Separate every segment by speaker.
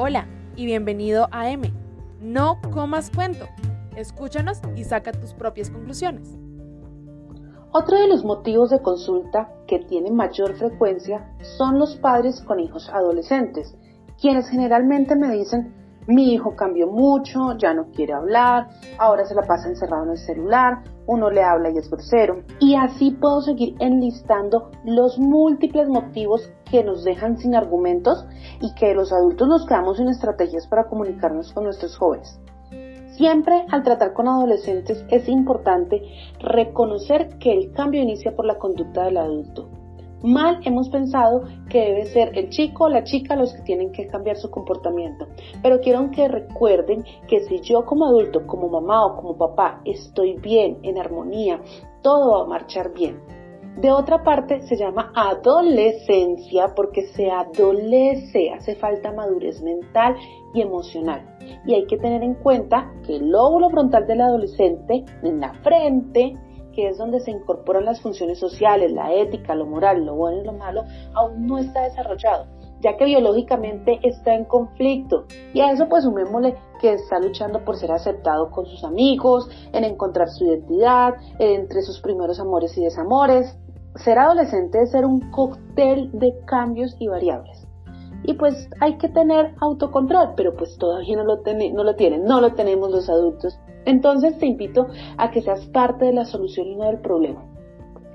Speaker 1: Hola y bienvenido a M. No comas cuento. Escúchanos y saca tus propias conclusiones.
Speaker 2: Otro de los motivos de consulta que tiene mayor frecuencia son los padres con hijos adolescentes, quienes generalmente me dicen, mi hijo cambió mucho, ya no quiere hablar, ahora se la pasa encerrado en el celular, uno le habla y es grosero. Y así puedo seguir enlistando los múltiples motivos que nos dejan sin argumentos y que los adultos nos quedamos sin estrategias para comunicarnos con nuestros jóvenes. Siempre al tratar con adolescentes es importante reconocer que el cambio inicia por la conducta del adulto. Mal hemos pensado que debe ser el chico o la chica los que tienen que cambiar su comportamiento. Pero quiero que recuerden que si yo como adulto, como mamá o como papá estoy bien, en armonía, todo va a marchar bien. De otra parte, se llama adolescencia porque se adolece, hace falta madurez mental y emocional. Y hay que tener en cuenta que el lóbulo frontal del adolescente, en la frente, que es donde se incorporan las funciones sociales, la ética, lo moral, lo bueno y lo malo, aún no está desarrollado, ya que biológicamente está en conflicto. Y a eso pues sumémosle que está luchando por ser aceptado con sus amigos, en encontrar su identidad, entre sus primeros amores y desamores. Ser adolescente es ser un cóctel de cambios y variables. Y pues hay que tener autocontrol, pero pues todavía no lo, no lo tienen, no lo tenemos los adultos entonces te invito a que seas parte de la solución y no del problema.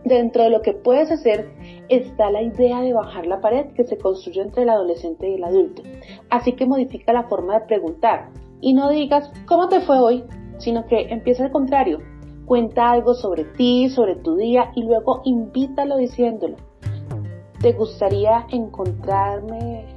Speaker 2: Dentro de lo que puedes hacer está la idea de bajar la pared que se construye entre el adolescente y el adulto. Así que modifica la forma de preguntar y no digas ¿cómo te fue hoy? sino que empieza al contrario. Cuenta algo sobre ti, sobre tu día y luego invítalo diciéndolo. ¿Te gustaría encontrarme